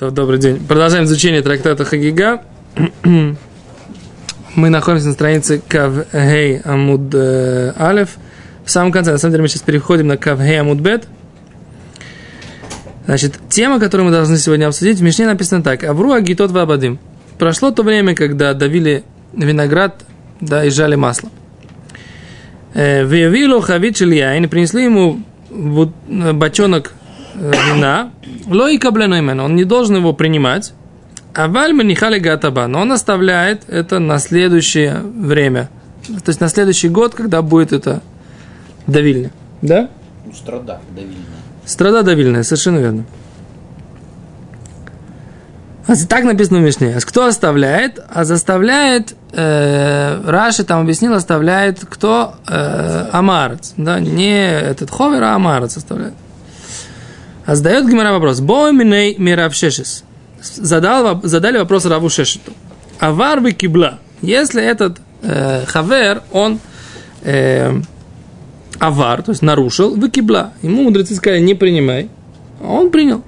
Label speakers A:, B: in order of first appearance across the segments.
A: Добрый день. Продолжаем изучение трактата Хагига. Мы находимся на странице Кавгей Амуд э, Алев. В самом конце, на самом деле, мы сейчас переходим на Кавгей Амуд Бет. Значит, тема, которую мы должны сегодня обсудить, в Мишне написано так. Авру Агитот Вабадим. Прошло то время, когда давили виноград, да, и жали масло. Э, Виявилу Хавит Шильяин, принесли ему э, бочонок вина, лои кабленоймен, он не должен его принимать, а вальма нихали гатаба, но он оставляет это на следующее время. То есть на следующий год, когда будет это давильня. Да?
B: Ну, страда давильная.
A: Страда давильная, совершенно верно. А так написано в Мишне. Кто оставляет? А заставляет, э, Раши там объяснил, оставляет кто? Э, Амарец. Да, не этот Ховер, а Амарец оставляет. А задает Гимара вопрос. Боиминей мирав шешес. Задал, задали вопрос Раву Шешету. Авар бы кибла. Если этот э, хавер, он э, авар, то есть нарушил, вы кибла. Ему мудрецы сказали, не принимай. Он принял.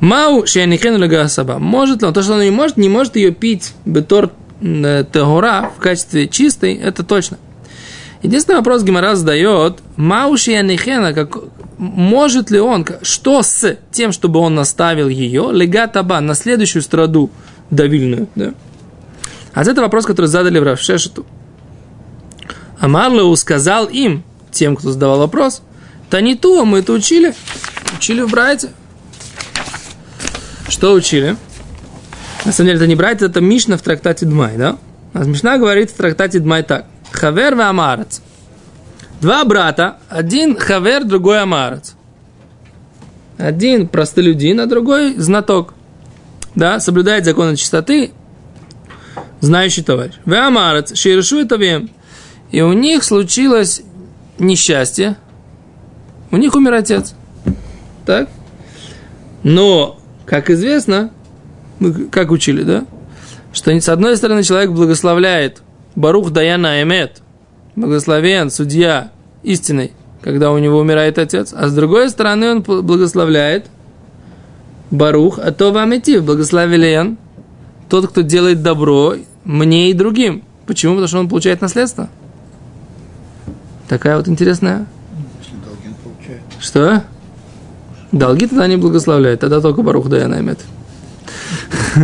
A: Мау шианихену легасаба. Может ли он? То, что он не может, не может ее пить бетор э, тегора в качестве чистой, это точно. Единственный вопрос Гимара задает, Мауши Анихена, как, может ли он, что с тем, чтобы он наставил ее, легатаба, на следующую страду давильную, да? А это вопрос, который задали в Равшешету. Амарлеу сказал им, тем, кто задавал вопрос, то не то, мы это учили, учили в Брайте. Что учили? На самом деле, это не Брайте, это Мишна в трактате Дмай, да? А Мишна говорит в трактате Дмай так. Хавер в Амарец. Два брата, один хавер, другой амарец. Один простолюдин, а другой знаток. Да, соблюдает законы чистоты, знающий товарищ. В амарец, ширешу это. И у них случилось несчастье. У них умер отец. Так? Но, как известно, мы как учили, да? Что с одной стороны человек благословляет Барух Даяна Эмет, благословен судья истиной, когда у него умирает отец, а с другой стороны он благословляет Барух, а то вам идти, благословен тот, кто делает добро мне и другим. Почему? Потому что он получает наследство. Такая вот интересная.
B: Если долги он получает.
A: Что? Долги тогда не благословляет, тогда только Барух Даяна имеет.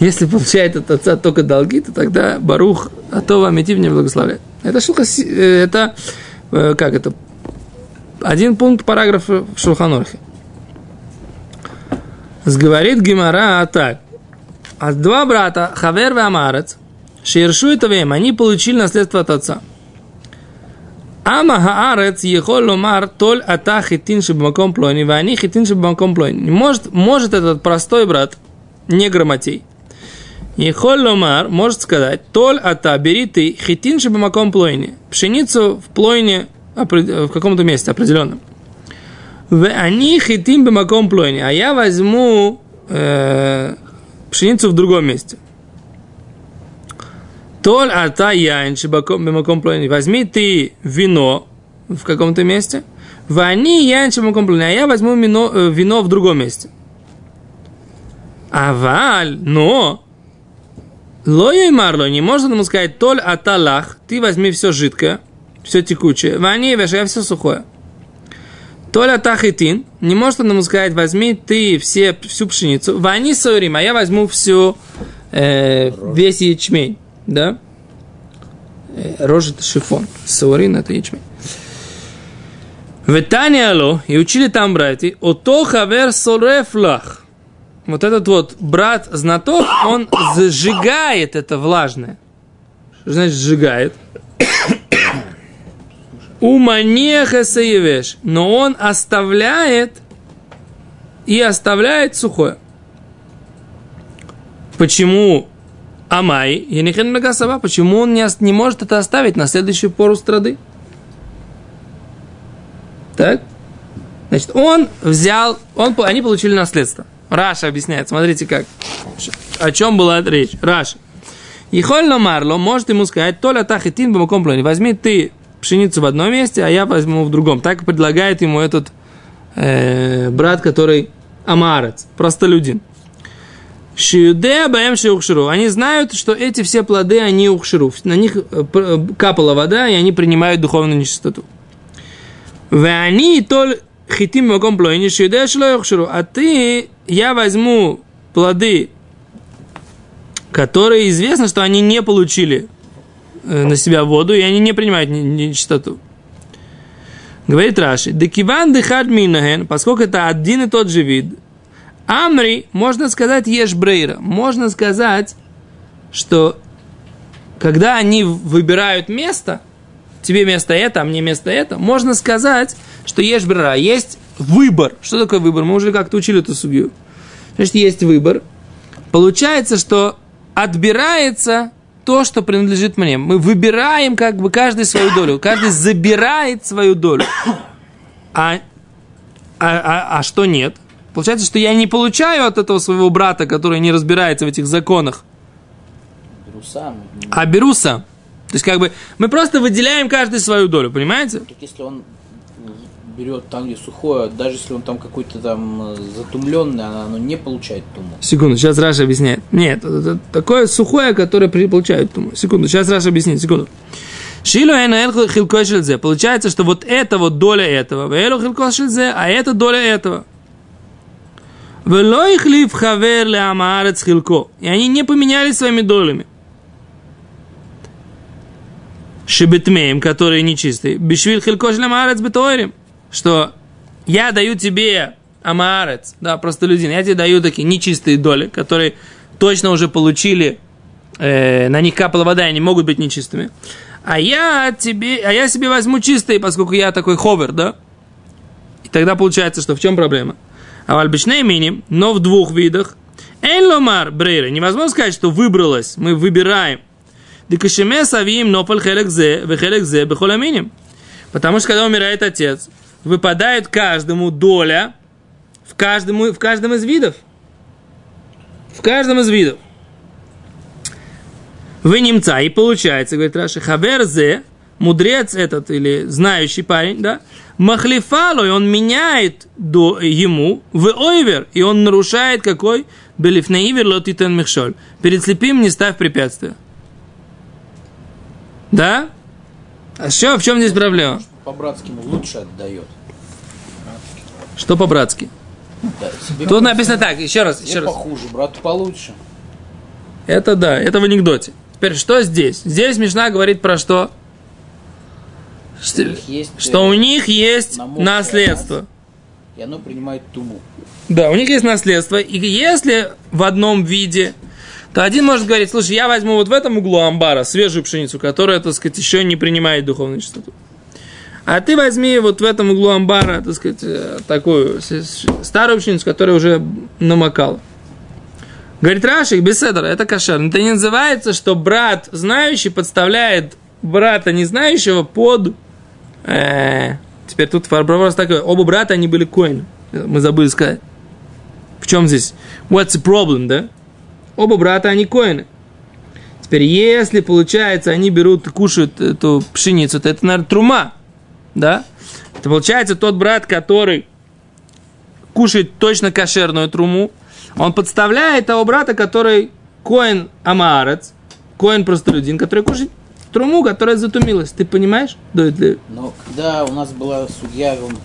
A: Если получает от отца только долги, то тогда Барух, а то вам идти не благословляет. Это шелха, э, это, э, как это, один пункт параграфа в Шулханорхе. Сговорит Гимара так. А два брата, Хавер и Амарец, Шершу это время, они получили наследство от отца. Ама хаарец ехол ломар толь ата хитин шибамаком плойни, вани хитин шибамаком плойни. Может, может этот простой брат, не грамотей, Ехоль ломар может сказать, толь ата, бери ты хитин шибамаком плойни, пшеницу в плойне в каком-то месте определенном. В они хитим бамаком плойни, а я возьму э, пшеницу в другом месте. Толь ата яин бамаком плойни, возьми ты вино в каком-то месте, в они яин бамаком плойни, а я возьму вино, э, вино в другом месте. Аваль, но Лоя и Марло не может ему сказать толь аталах, ты возьми все жидкое, все текучее, вани веш, я все сухое. Толь атахитин, не может он ему сказать, возьми ты все, всю пшеницу, вани саурим, а я возьму всю, э, весь ячмень, да? Э, рожь это шифон, саурин это ячмень. В Таниало, и учили там братья, ото хавер сорефлах вот этот вот брат знаток, он сжигает это влажное. Что значит сжигает? Уманеха саевеш. Но он оставляет и оставляет сухое. Почему אמאי יניחנה לגת הבאה, почему он не, не может это оставить на следующую пору страды? Так? Значит, он взял, он, они получили наследство. Раши объясняет, смотрите как. О чем была речь? Раши. יכול לומר לו может ему сказать, טול אתה חיטין במקום פלוני. Возьми ты пшеницу в одном месте, а я возьму в другом. Так предлагает ему этот э, брат, который амарец, простолюдин. Шиюдея баем шиухширу. Они знают, что эти все плоды, они ухширу. На них э, э, капала вода, и они принимают духовную нечистоту. Вани толь хитим маком плойни шиюдея шлоюхширу. А ты, я возьму плоды, которые известно, что они не получили э, на себя воду, и они не принимают нечистоту. Говорит Раши, декиван дыхад минаген, поскольку это один и тот же вид, Амри, можно сказать, ешь брейра. Можно сказать, что когда они выбирают место, тебе место это, а мне место это, можно сказать, что ешь брейра. Есть выбор. Что такое выбор? Мы уже как-то учили эту судью. Значит, есть выбор. Получается, что отбирается то, что принадлежит мне. Мы выбираем как бы каждый свою долю. Каждый забирает свою долю. А, а, а, а что нет? Получается, что я не получаю от этого своего брата, который не разбирается в этих законах.
B: Беру сам.
A: А беру сам. То есть, как бы, мы просто выделяем каждый свою долю, понимаете?
B: Так если он берет там, где сухое, даже если он там какой-то там затумленный, оно не получает туму.
A: Секунду, сейчас Раши объясняет. Нет, это такое сухое, которое получает туму. Секунду, сейчас Раши объяснит, секунду. Шилу хилкой шельзе. Получается, что вот это вот доля этого, вэлу хилкой шельзе, а это доля этого. Вело их ли в хавер ле амаарец хилко. И они не поменялись своими долями. Шебетмеем, которые нечистые. Бишвиль хилко шле бетоэрим. Что я даю тебе амаарец, да, просто людин, я тебе даю такие нечистые доли, которые точно уже получили, э, на них капала вода, и они могут быть нечистыми. А я тебе, а я себе возьму чистые, поскольку я такой ховер, да? И тогда получается, что в чем проблема? А в альбичной мини, но в двух видах. Эйн ломар брейра. Невозможно сказать, что выбралось, мы выбираем. Декашеме савим нопаль хелек зе, вехелек зе бехоламиним. Потому что когда умирает отец, выпадает каждому доля в каждом, в каждом из видов. В каждом из видов. Вы немца, и получается, говорит Раши, хавер зе, мудрец этот или знающий парень, да, махлифало, и он меняет до, ему в ойвер, и он нарушает какой? Белифнеивер лотитен михшоль. Перед слепым не ставь препятствия. Да? А что, в чем здесь проблема?
B: По-братски ему лучше отдает.
A: Что по-братски?
B: Да, себе
A: Тут написано так, еще раз, еще раз.
B: похуже, брату получше.
A: Это да, это в анекдоте. Теперь, что здесь? Здесь Мишна говорит про что? Что,
B: них есть,
A: что
B: э,
A: у них есть наследство.
B: И оно принимает туму.
A: Да, у них есть наследство. И если в одном виде, то один может говорить, слушай, я возьму вот в этом углу амбара свежую пшеницу, которая, так сказать, еще не принимает духовную чистоту. А ты возьми вот в этом углу амбара, так сказать, э, такую старую пшеницу, которая уже намокала. Говорит Рашик, беседер, это кошер. Это не называется, что брат знающий подставляет брата не знающего под... э, теперь тут вопрос такой. Оба брата, они были коины. Мы забыли сказать. В чем здесь? What's the problem, да? Оба брата, они коины. Теперь, если, получается, они берут и кушают эту пшеницу, то это, наверное, трума. Да? Это получается тот брат, который кушает точно кошерную труму, он подставляет того брата, который коин амаарец, коин простолюдин, который кушает труму, которая затумилась. Ты понимаешь? Дует ли?
B: Но когда у нас была судья, он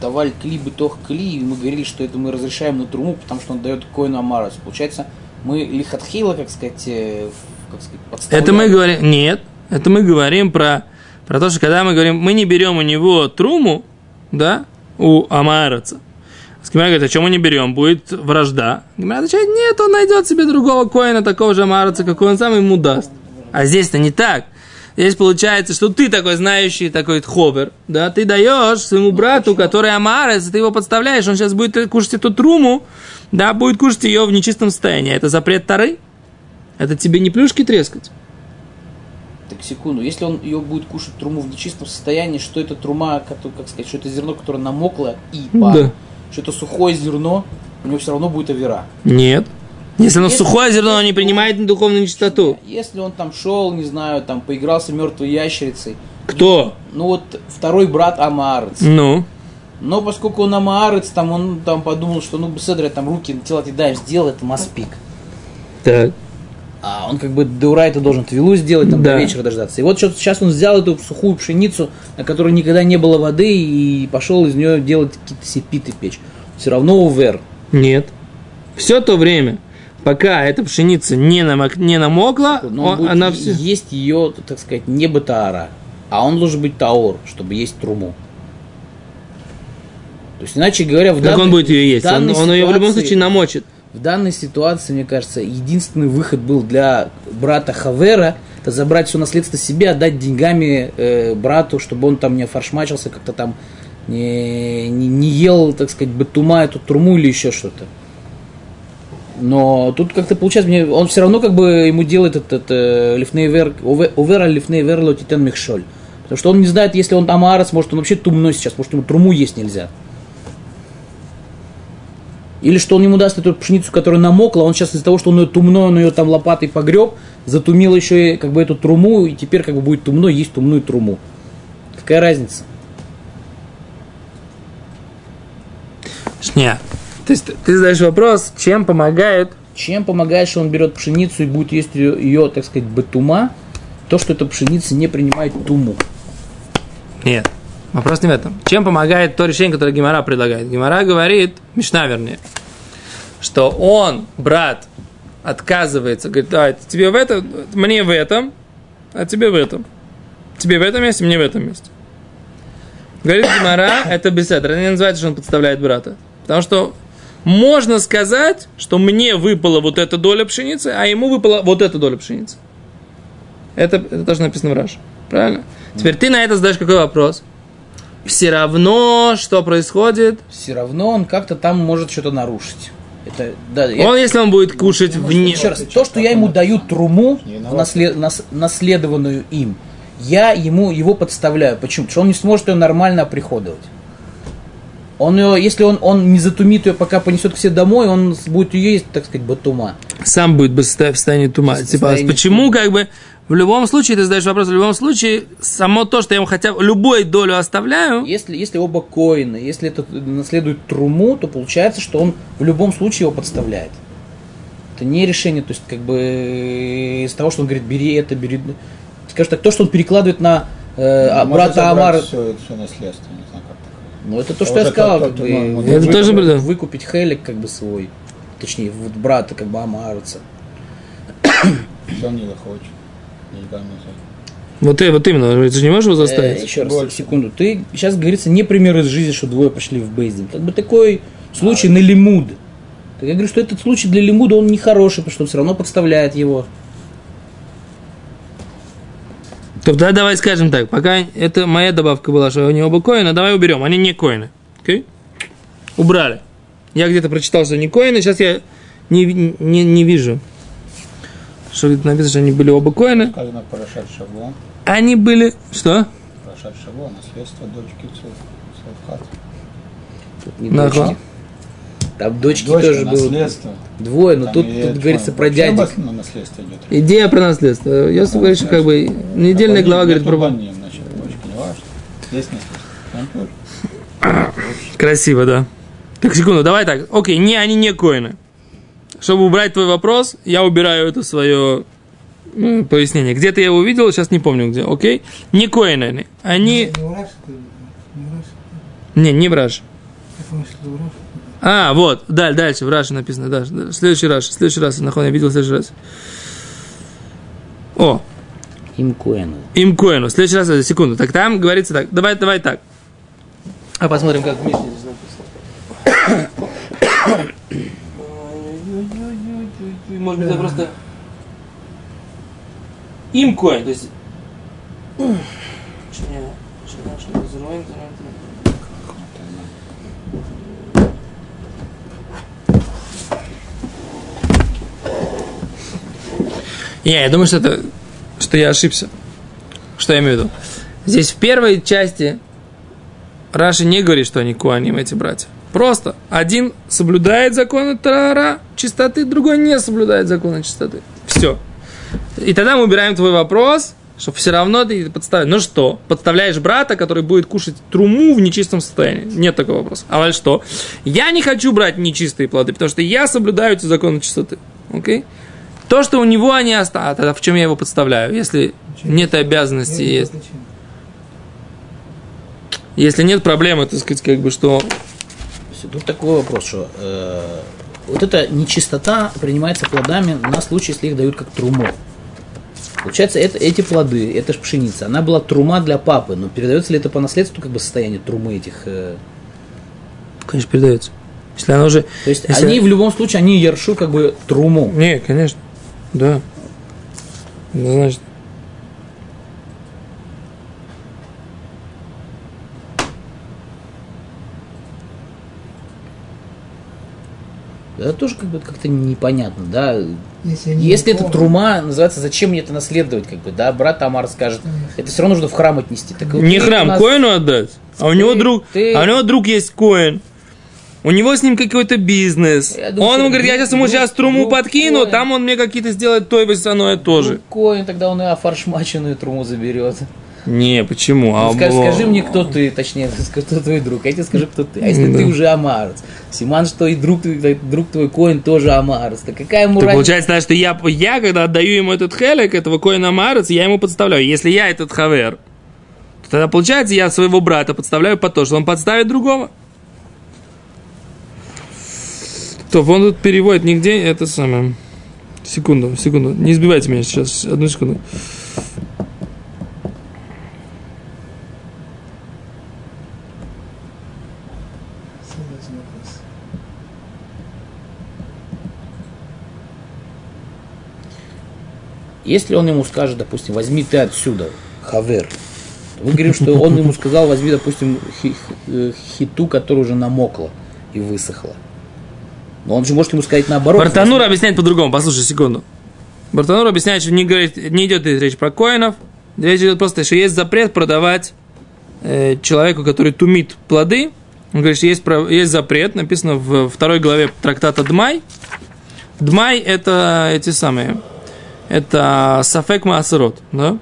B: давали кли бытох кли, и мы говорили, что это мы разрешаем на труму, потому что он дает коину амарас. Получается, мы лихатхила, как сказать, э, как сказать, подставляем.
A: Это мы говорим... Нет. Это мы говорим про, про то, что когда мы говорим, мы не берем у него труму, да, у амараца. Гимара говорит, а чем мы не берем? Будет вражда. Гимара отвечает, нет, он найдет себе другого коина, такого же амараца, какой он сам ему даст. А здесь-то не так. Здесь получается, что ты такой знающий, такой ховер, да, ты даешь своему брату, который амарец, ты его подставляешь, он сейчас будет кушать эту труму, да, будет кушать ее в нечистом состоянии. Это запрет тары? Это тебе не плюшки трескать?
B: Так, секунду, если он ее будет кушать труму в нечистом состоянии, что это трума, как, как сказать, что это зерно, которое намокло и пар,
A: Да.
B: что это сухое зерно, у него все равно будет авера.
A: Нет. Если оно
B: Если-
A: сухое зерно, оно не принимает духовную нечистоту.
B: Если он там шел, не знаю, там поигрался мертвой ящерицей,
A: Кто?
B: ну вот второй брат Амаарец,
A: Ну,
B: Но поскольку он амаарец, там он там подумал, что ну беседра там руки на тело ты даешь, сделай это маспик.
A: Так.
B: А он как бы до урайта должен твилу сделать, там
A: Да.
B: до вечера дождаться. И вот что сейчас он взял эту сухую пшеницу, на которой никогда не было воды, и пошел из нее делать какие-то сепиты печь. Все равно увер.
A: Нет. Все то время, пока эта пшеница не, намок, не намокла,
B: Но он
A: он-
B: будет
A: она все...
B: есть ее, так сказать, не бытаара, а он должен быть таор, чтобы есть труму. То есть, иначе говоря, в
A: Как
B: данной-
A: он будет ее есть? Он, он ее в любом случае намочит.
B: В данной ситуации, мне кажется, единственный выход был для брата Хавера, это забрать все наследство себе, отдать деньгами э, брату, чтобы он там не фаршмачился, как-то там не, не, не ел, так сказать, батума, эту труму или еще что-то. Но тут как-то получается, мне, он все равно как бы ему делает этот э, лифнейвер, увера лифнейвер лотитен михшоль. Потому что он не знает, если он там арец, может он вообще тумной сейчас, может ему труму есть нельзя. Или что он ему даст эту пшеницу, которая намокла, он сейчас из-за того, что он ее тумной, он ее там лопатой погреб, затумил еще и как бы эту труму, и теперь как бы будет тумной, есть тумную труму. Какая разница?
A: Нет. То есть ты задаешь вопрос, чем помогает
B: Чем помогает, что он берет пшеницу и будет есть ее, ее, так сказать, бетума, то, что эта пшеница не принимает туму.
A: Нет. Вопрос не в этом. Чем помогает то решение, которое Гимара предлагает? Гимара говорит, Мишна вернее, что он, брат, отказывается, говорит, давай, тебе в этом, мне в этом, а тебе в этом. Тебе в этом месте, мне в этом месте. Говорит Гимара, это беседа. Это не называется, что он подставляет брата. Потому что можно сказать, что мне выпала вот эта доля пшеницы, а ему выпала вот эта доля пшеницы. Это, это тоже написано в Раше. Правильно? Теперь ты на это задаешь какой вопрос? Все равно, что происходит?
B: Все равно он как-то там может что-то нарушить. Это, да, я-
A: Он, если он будет кушать вне...
B: Еще раз, то, что я ему даю труму, в наслед- нас- наследованную им, я ему его подставляю. Почему? Потому что он не сможет ее нормально оприходовать. Он ее, если он, он не затумит ее, пока понесет к себе домой, он будет ее есть, так сказать, батума.
A: Сам будет в состоянии тума.
B: В
A: Типа,
B: состоянии
A: почему, как бы, в любом случае, ты задаешь вопрос, в любом случае, само то, что я ему хотя бы любую долю оставляю,
B: Если, если оба коины, если это наследует труму, то получается, что он в любом случае его подставляет. Это не решение, то есть как бы из того, что он говорит, бери это, бери... Скажем так, то, что он перекладывает на э, а, брата Амара,
C: Все, все наследство, не знаю как такое.
B: Ну, это то,
C: А
B: что
C: вот
B: я
C: это
B: сказал,
C: то-
B: как бы,
C: ну,
A: это
B: выкуп-
A: тоже было.
B: выкупить Хелик как бы свой, точнее, вот брата как бы Амарца.
C: Все он не захочет.
A: Вот, и- вот именно, ты же не можешь его
B: Э,
A: заставить.
B: еще раз,
C: Больше.
B: секунду. Ты сейчас говорится не пример из жизни, что двое пошли в Бейздин. Как бы такой случай на лимуд. Так я говорю, что этот случай для лимуда он нехороший, потому что он все равно подставляет его.
A: То тогда давай скажем так, пока это моя добавка была, что у него оба коина, давай уберем, они не коины. Окей? Убрали. Я где-то прочитал, что они коины, сейчас я не, не, не вижу. Что написано, что они были оба коины.
C: Сказано Парашат Шавлон.
A: Они были... Что?
C: Парашат Шавлон, наследство дочки Цавхат.
B: Тут не дочки. Там дочки
C: Дочка,
B: тоже было
C: наследство.
B: двое, но
C: Там
B: тут, тут говорится про
C: вообще
B: дядек.
C: бас- на наследство идет.
A: Идея про наследство. Я говорю, что как бы недельная глава говорит про...
C: значит, дочки, не важно. Здесь наследство.
A: Красиво, да. Так, секунду, давай так. Окей, не, они не коины. Чтобы убрать твой вопрос, я убираю это свое м, пояснение. Где-то я его увидел, сейчас не помню где. Окей? Не коины они. Они...
D: Не враж? Не враж.
A: В
D: враж.
A: А, вот, даль, дальше, в Раше написано, дальше. Следующий раз, следующий раз, нахуй, я видел следующий раз. О,
B: Им Куэну.
A: им коину. Следующий раз, секунду. Так там говорится так. Давай, давай так. А посмотрим, как в Мишне здесь написано. Может быть, это просто... Им коин, то есть... Не, я думаю, что это, что я ошибся. Что я имею в виду? Здесь в первой части Раши не говорит, что они куаним, эти братья. Просто один соблюдает законы Тара, чистоты, другой не соблюдает законы чистоты. Все. И тогда мы убираем твой вопрос, Чтобы все равно ты подставляешь. Ну что? Подставляешь брата, который будет кушать труму в нечистом состоянии. Нет такого вопроса. А вот что? Я не хочу брать нечистые плоды, потому что я соблюдаю эти законы чистоты. Окей? То, что у него они остались, а тогда в чем я его подставляю, если нет обязанности,
D: Нет
A: есть, если нет проблемы, так сказать, как бы, что
B: Всё, Тут такой вопрос, что э, вот эта нечистота принимается плодами на случай, если их дают как труму. Получается, это, эти плоды, это ж пшеница, она была трума для папы, но передается ли это по наследству как бы состояние трумы этих... э,
A: конечно, передается. Если она уже...
B: то есть
A: Если-
B: они в любом случае, они яршу как бы труму.
A: Не, конечно. Да. Значит,
B: Это тоже как бы как-то непонятно, да.
D: Если,
B: Если
D: не
B: это
D: помнят,
B: трума, называется, зачем мне это наследовать, как бы, да, брат Амар скажет, это все равно нужно в храм отнести. Так
A: не
B: ты
A: храм,
B: нас-
A: коину отдать. А у него
B: Ты-
A: друг,
B: ты-
A: а у него друг есть коин. У него с ним какой-то бизнес.
B: Я думаю,
A: он ему говорит, я сейчас ему сейчас труму
B: друг
A: подкину,
B: коин.
A: там он мне какие-то сделает то и весаное тоже.
B: Коин, тогда он и офаршмаченную труму заберет.
A: Не, почему? А,
B: Ну, скажи, скажи мне, кто ты, точнее, кто твой друг. А я тебе скажу, кто ты. А если
A: Да.
B: ты уже Амарец? Симан, что и друг, твой- друг твой Коин тоже Амарец. Так какая ему разница?
A: получается, да, что я, я, когда отдаю ему этот хелек, этого коина марец, я ему подставляю. Если я этот хавер, то тогда получается, я своего брата подставляю под то, что он подставит другого. То он тут переводит нигде это самое. Секунду, секунду. Не избивайте меня сейчас. Одну секунду.
B: Если он ему скажет, допустим, возьми ты отсюда, хавер, то мы говорим, что он ему сказал, возьми, допустим, э, хиту, которая уже намокла и высохла. Но он же может ему сказать наоборот.
A: Бартанур объясняет по-другому. Послушай, секунду. Бартанур объясняет, что не, говорит, не идет речь про коинов. Речь идет просто, что есть запрет продавать э, человеку, который тумит плоды. Он говорит, что есть, есть запрет, написано в второй главе трактата Дмай. Дмай это эти самые, это сафек маасерот, да?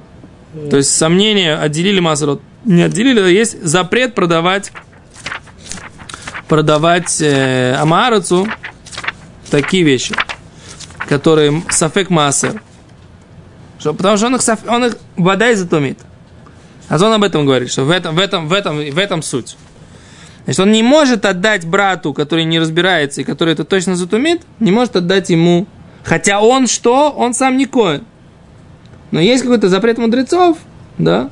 A: То есть сомнения, отделили маасерот. Не отделили, а есть запрет продавать продавать э, амаарацу такие вещи, которые сафек маасер. Что, потому что он их, он их вода и затумит. А он об этом говорит, что в этом, в этом, в этом, в этом суть. Значит, он не может отдать брату, который не разбирается и который это точно затумит, не может отдать ему. Хотя он что? Он сам не коин. Но есть какой-то запрет мудрецов, да,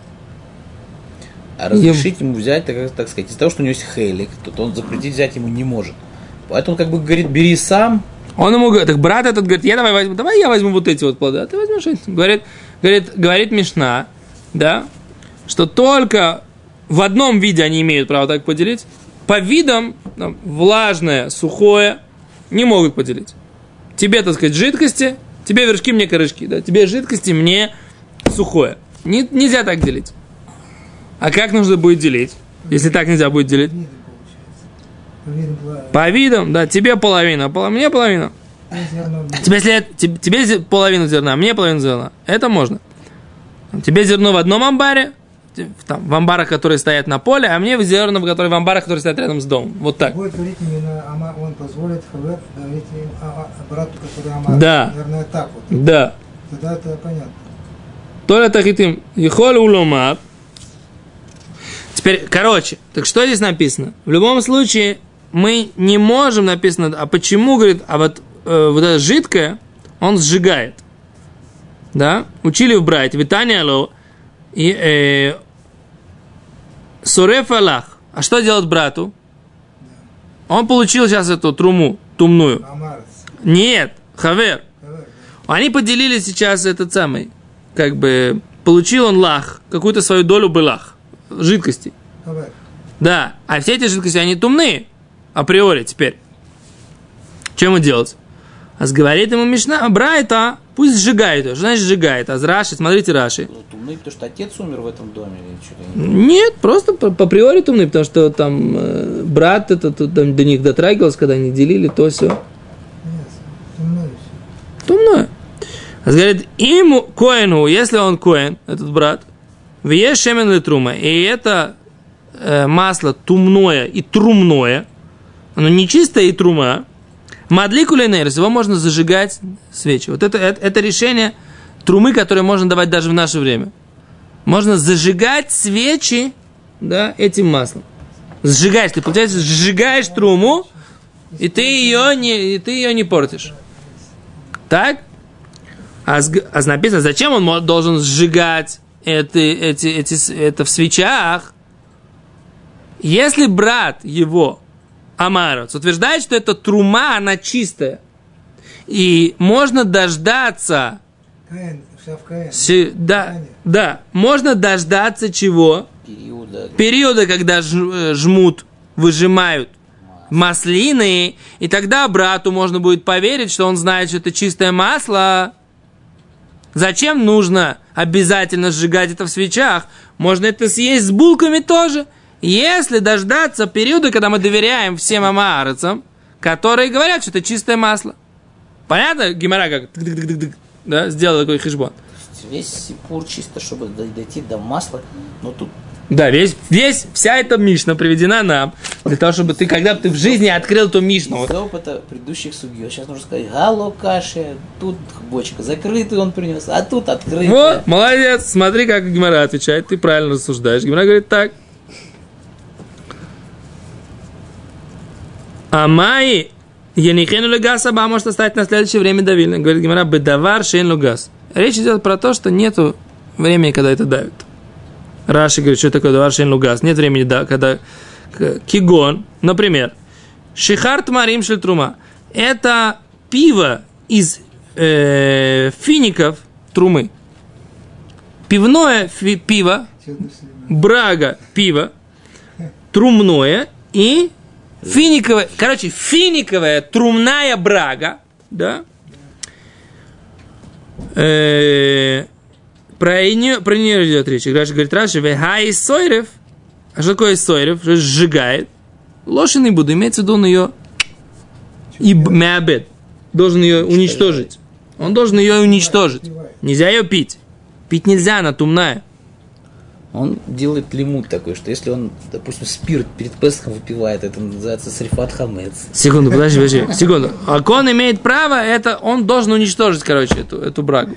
B: А разрешить ему взять, так, так сказать, из-за того, что у него есть хелик, то он запретить взять ему не может. Поэтому он как бы говорит, бери сам,
A: Он ему говорит, так брат этот говорит, я давай возьму, давай я возьму вот эти вот плоды, а ты возьмешь эти. Говорит, говорит, говорит Мишна, да, что только в одном виде они имеют право так поделить, по видам, там, влажное, сухое, не могут поделить. Тебе, так сказать, жидкости, тебе вершки, мне корешки, да, тебе жидкости, мне сухое. Не- нельзя так делить. А как нужно будет делить, если так нельзя будет делить? По видам, да, тебе половина, а мне половина. Тебе, если тебе, тебе половину зерна, мне половину зерна. Это можно. Тебе зерно в одном амбаре, там, в амбарах, которые стоят на поле, а мне зерно, которые в амбарах, которые стоят рядом с домом. Вот так.
D: Будет говорить именно, Ама- он позволит Хавер говорить им, брату, который Амар.
A: Да.
D: Наверное, так вот.
A: Да.
D: Тогда это понятно.
A: Толя тахитим. Ихоль уломар. Теперь, короче, так что здесь написано? В любом случае, мы не можем написано, а почему, говорит, а вот, э, вот это жидкое, он сжигает. Да? Учили в брать, Витания Ло, и э, Суреф Аллах. А что делать брату? Он получил сейчас эту труму, тумную. Нет, Хавер. Они поделили сейчас этот самый, как бы, получил он лах, какую-то свою долю былах, жидкости.
D: да.
A: А все эти жидкости, они тумные, априори теперь. Что ему делать? А говорит ему Мишна, Брайта, пусть сжигает ее. Значит сжигает? А с Раши, смотрите Раши.
B: Ну, потому что отец умер в этом доме или что-то.
A: Нет, просто по, по приори тумный, потому что там э, брат это, тут, там, до них дотрагивался, когда они делили, то все. Тумное. А говорит, ему коину, если он коин, этот брат, в шемен ли трума, и это э, масло тумное и трумное, оно не чистое и трума, мадли кулинерис, его можно зажигать свечи. Вот это, это, это решение трумы, которое можно давать даже в наше время. Можно зажигать свечи да, этим маслом. Сжигаешь, ты, получается, сжигаешь труму, и ты ее не, и ты ее не портишь. Так? А, а написано, зачем он должен сжигать эти, эти, эти, это в свечах? Если брат его, Амарец, утверждает, что эта трума, она чистая, и можно дождаться,
D: Каин.
A: се- да, да, можно дождаться чего?
B: Периода.
A: периода, когда ж- э, жмут, выжимают маслины, и тогда брату можно будет поверить, что он знает, что это чистое масло. Зачем нужно обязательно сжигать это в свечах? Можно это съесть с булками тоже. Если дождаться периода, когда мы доверяем всем амаарцам, которые говорят, что это чистое масло. Понятно? Гимара как да, сделал такой хижбон.
B: Весь сипур чисто, чтобы дой- дойти до масла. Но тут
A: Да, весь, весь, вся эта Мишна приведена нам, для того, чтобы ты, когда ты в жизни открыл эту Мишну,
B: из опыта предыдущих судей. Сейчас нужно сказать, гало каши, тут бочка закрытый он принес, а тут открытый.
A: вот, молодец, смотри, как Гимара отвечает, ты правильно рассуждаешь. Гимара говорит так. Амай Янихену легас аба может оставить на следующее время давильно. Говорит Гимара, бедавар шейн лугас. Речь идет про то, что нету времени, когда это давит. Раши говорит, что такое давар шейн лугас. Нет времени, да, когда кигон, например, шихарт марим шельтрума. Это пиво из э, фиников трумы. Пивное фи- пиво, брага пиво, трумное и финиковое, короче, финиковая трумная брага, да, Э, про нее, про нее идет речь. Раши говорит, Раши, вехай сойрев, а что такое сойрев? Что сжигает. Лошадь буду, имеется в виду он ее и меабед, должен ее уничтожить. Он должен ее уничтожить. Нельзя ее пить. Пить нельзя, она тумная.
B: Он делает лимут такой, что если он, допустим, спирт перед Песхом выпивает, это называется срифат хамец.
A: Секунду, подожди, подожди, секунду. А он имеет право, это он должен уничтожить, короче, эту, эту брагу.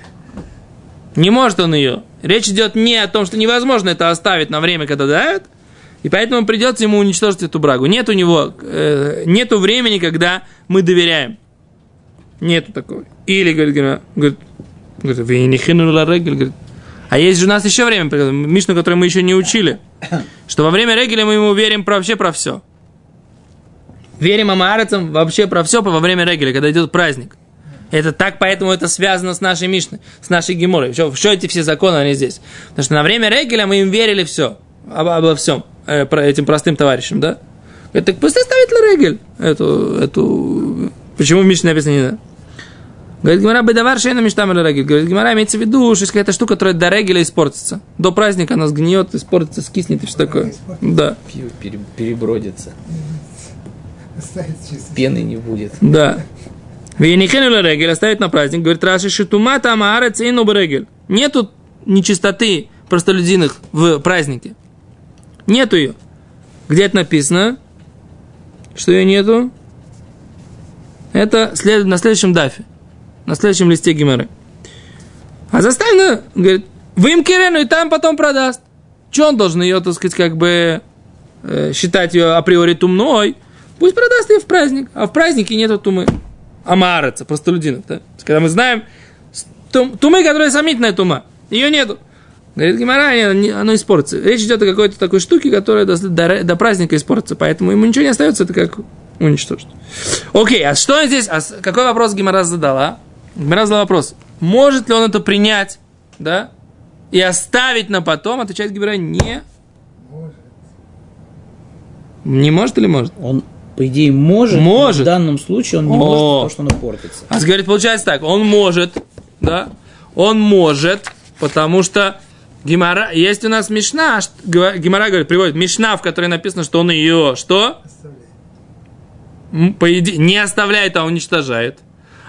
A: Не может он ее. Речь идет не о том, что невозможно это оставить на время, когда дают, и поэтому придется ему уничтожить эту брагу. Нет у него, э, нету времени, когда мы доверяем. Нету такого. Или, говорит, говорит, говорит, говорит, а есть же у нас еще время, Мишну, которую мы еще не учили, что во время регеля мы ему верим про, вообще про все. Верим амаарцам вообще про все во время регеля, когда идет праздник. Это так, поэтому это связано с нашей Мишной, с нашей Геморой. Что, что эти все законы, они здесь? Потому что на время регеля мы им верили все, обо, обо всем, э, про этим простым товарищам, да? Это так пусть оставит регель, эту, эту... Почему в Мишне написано не надо? Говорит, Гимара, бедавар шейна мечтам или регель. Говорит, Гимара, имеется в виду, что есть какая-то штука, которая до регеля испортится. До праздника она сгниет, испортится, скиснет и все такое. Да,
B: перебродится, пены не будет.
A: да. Венихену регель оставить на праздник. Говорит, Раши, шитумата амаарец и регель. Нету нечистоты простолюдиных в празднике. Нету ее. Где это написано? Что ее нету? Это след- на следующем дафе. На следующем листе Гимары. А заставлено, говорит, вы им кирену и там потом продаст. Че он должен ее, так сказать, как бы э, считать ее априори тумной? Пусть продаст ее в праздник. А в празднике нету тумы. Амараца, простолюдинов. Да? Когда мы знаем тум- тумы, которая сомнительная тума. Ее нету. Говорит Гимара, оно испортится. Речь идет о какой-то такой штуке, которая до, до- до праздника испортится. Поэтому ему ничего не остается, это как уничтожить. Окей, а что здесь? А какой вопрос Гимара задала? Гимара задала вопрос. Может ли он это принять, да? И оставить на потом? Отвечает Гимара, не.
D: Может.
A: Не может или может?
B: Он, по идее, может,
A: Может.
B: в данном случае он не
A: О.
B: может, потому что он портится.
A: А говорит, получается так, он может, да, он может, потому что Гимара, есть у нас Мишна, Гимара говорит, приводит Мишна, в которой написано, что он ее, что?
D: Оставляй.
A: М, По иде- не оставляет, а уничтожает.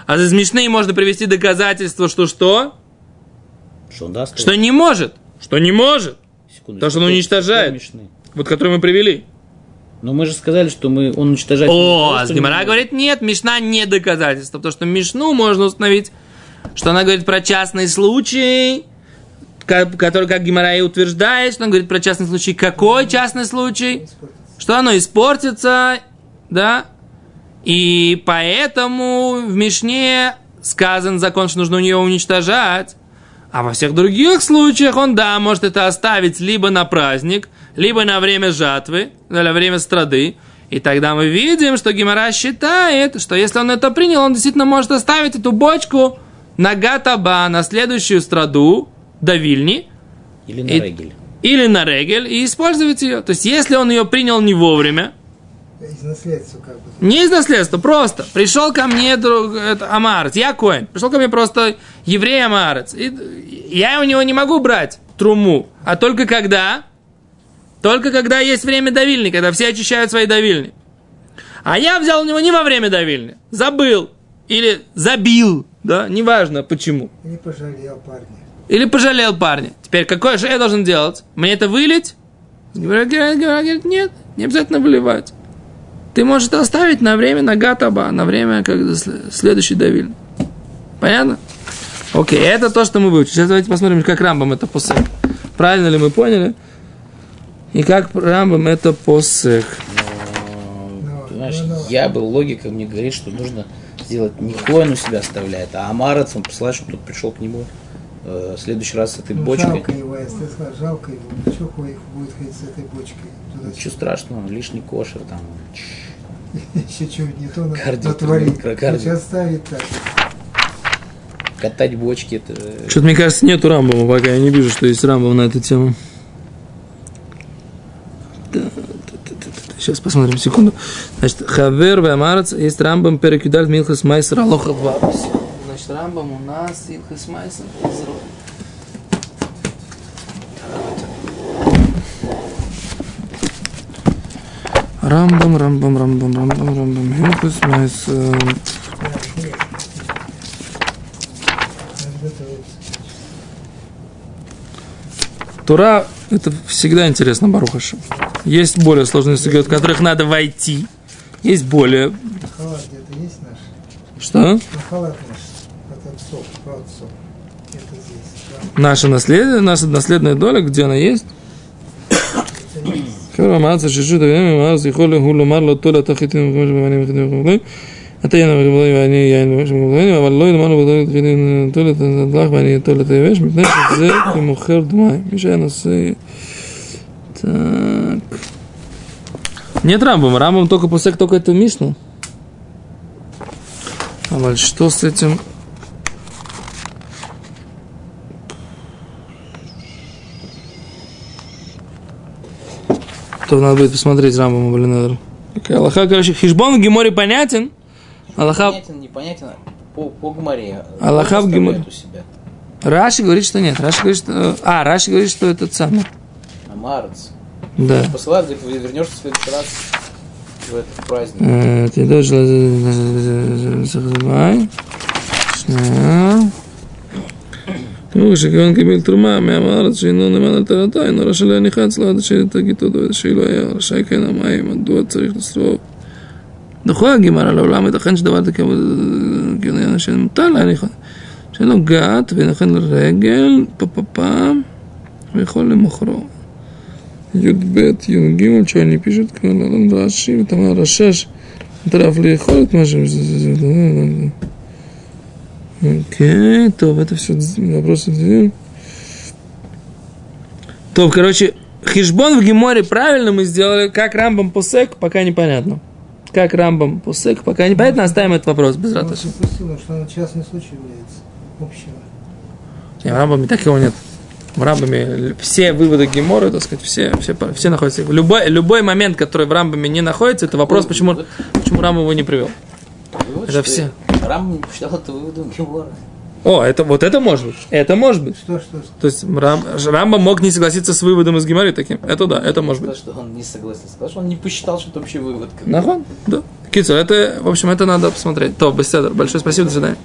A: А из Мишны можно привести доказательство, что что?
B: Что он даст?
A: Что не может. Что не может.
B: Секунду.
A: То, что он уничтожает. Вот который мы привели.
B: Но мы же сказали, что мы, он уничтожает...
A: О, а Гимара
B: не-
A: говорит, нет, Мишна не доказательство. Потому что Мишну можно установить, что она говорит про частный случай, который, как Гимара и утверждает, что она говорит про частный случай. Какой частный случай? Что оно испортится, да? И поэтому в Мишне сказан закон, что нужно ее уничтожать. А во всех других случаях он, да, может это оставить либо на праздник, либо на время жатвы, на время страды. И тогда мы видим, что Гимара считает, что если он это принял, он действительно может оставить эту бочку на Гатаба, на следующую страду до Вильни,
B: Или на
A: И-
B: регель.
A: или на Регель, и использовать ее. То есть, если он ее принял не вовремя,
D: Из наследства как бы.
A: не из наследства, просто. Пришел ко мне друг, это, Амарец, я Коин. Пришел ко мне просто еврей Амарец. И я у него не могу брать труму. А только когда? Только когда есть время давильни, когда все очищают свои давильни. А я взял у него не во время давильни. Забыл. Или забил. Да, неважно почему.
D: И не пожалел парня.
A: Или пожалел парня. Теперь какое же я должен делать? Мне это вылить? Говорит, нет, не обязательно выливать. Ты можешь это оставить на время на гатаба, на время как сл- следующий давиль. Понятно? Окей, это то, что мы выучили. Сейчас давайте посмотрим, как Рамбам это посек. Правильно ли мы поняли? И как Рамбам это посек.
B: Но,
D: Ну,
B: я был, логика мне говорит, что нужно сделать не Коин у себя оставляет, а Амарец он посылает, чтобы тот пришел к нему э, в следующий раз с этой
D: Ну,
B: бочкой.
D: жалко его, если скажешь, жалко его. Что будет ходить с этой бочкой?
B: Ничего страшного, лишний кошер там.
D: Еще что-нибудь не то натворит. Сейчас ставить так.
B: Катать бочки, это...
A: Что-то, мне кажется, нету Рамбама пока. Я не вижу, что есть Рамбам на эту тему. Сейчас посмотрим, секунду. Значит, Хавер Вамарец есть Рамбам перекидаль Милхас Майсер Алоха 2. Значит, Рамбам у нас Илхас Майсер Рамбам, Рамбам, Рамбам, Рамбам, Рамбам, Илхас Майсер. Тура – это всегда интересно, Барухаша. Есть более сложные стихи, в которых надо войти. Есть более...
D: Халат где-то есть наш?
A: Что?
D: Халат наш. От отцов, про отцов. Это здесь. Да.
A: Наша наследие, наша наследная доля, где она есть?
D: Это есть.
A: חבר'ה, מה זה ששות הימים, ואז יכול הוא לומר לאותו לתחיתים וכמו שבמנים יחידים וכו' אתה יין וכו' ואני יין וכמו שבמנים, אבל לא ילמד לו בתור לתחיתים אותו לתדלך ואני אותו לתיבש, מפני שזה כמוכר דמיים. מי שהיה נושא... Так. Нет Рамбам, Рамбам только после только эту Мишну. А вот что с этим? То надо будет посмотреть Рамбама, блин, наверное. Какая Аллаха, короче, хижбон в Геморе понятен. Аллаха,
B: Понятен, непонятен по, по гмаре.
A: Аллаха в Геморе.
B: оставляет у себя.
A: Раши говорит, что нет. Раши говорит, что... А, Раши говорит, что это самый.
B: Амарец.
A: Да.
B: Посылает, говорит, вернешься в следующий раз в этот праздник.
A: Э, Ты должен... תראו שכיוון קיבל תרומה מעם הארץ שאינו נאמן על טהרתה, אינו רשאי להניחה אצלו עד אשר תגיד אותו שאילו היה רשאי כן המים, מדוע צריך לשרוף? דוחה הגימר על העולם, ייתכן שדבר זה כעניין שמותר להניחה. לו גת וינכן לרגל, פה פה פעם, ויכול למוכרו. י"ב, י"ג, שאני פשוט כמו לעולם רש"י, ותמר רשש, מטרף לאכול את מה ש... Окей, то это все вопросы. То, короче, хижбон в Геморе правильно мы сделали, как Рамбам Пусек, пока непонятно. Как Рамбам Пусек, пока непонятно, оставим этот вопрос без
D: Он
A: раташи.
D: допустил, что он частный случай является. Общего.
A: Не, в Рамбаме так его нет. В Рамбаме все выводы Гемора, так сказать, все, все, все находятся. Любой, любой момент, который в Рамбаме не находится, это вопрос, почему, почему Рамбам его не привел. Это все.
B: Рам не посчитал это выводом Гемора.
A: О, это вот это может быть. Это может быть.
D: Что, что, что?
A: То есть Рам, Рамба мог не согласиться с выводом из Гемары таким. Это да, это может быть.
B: что он не согласился. Сказал, что он не посчитал, что это вообще вывод.
A: Нахон? Да. Кицу, это, в общем, это надо посмотреть. То, беседа. Большое спасибо, до свидания.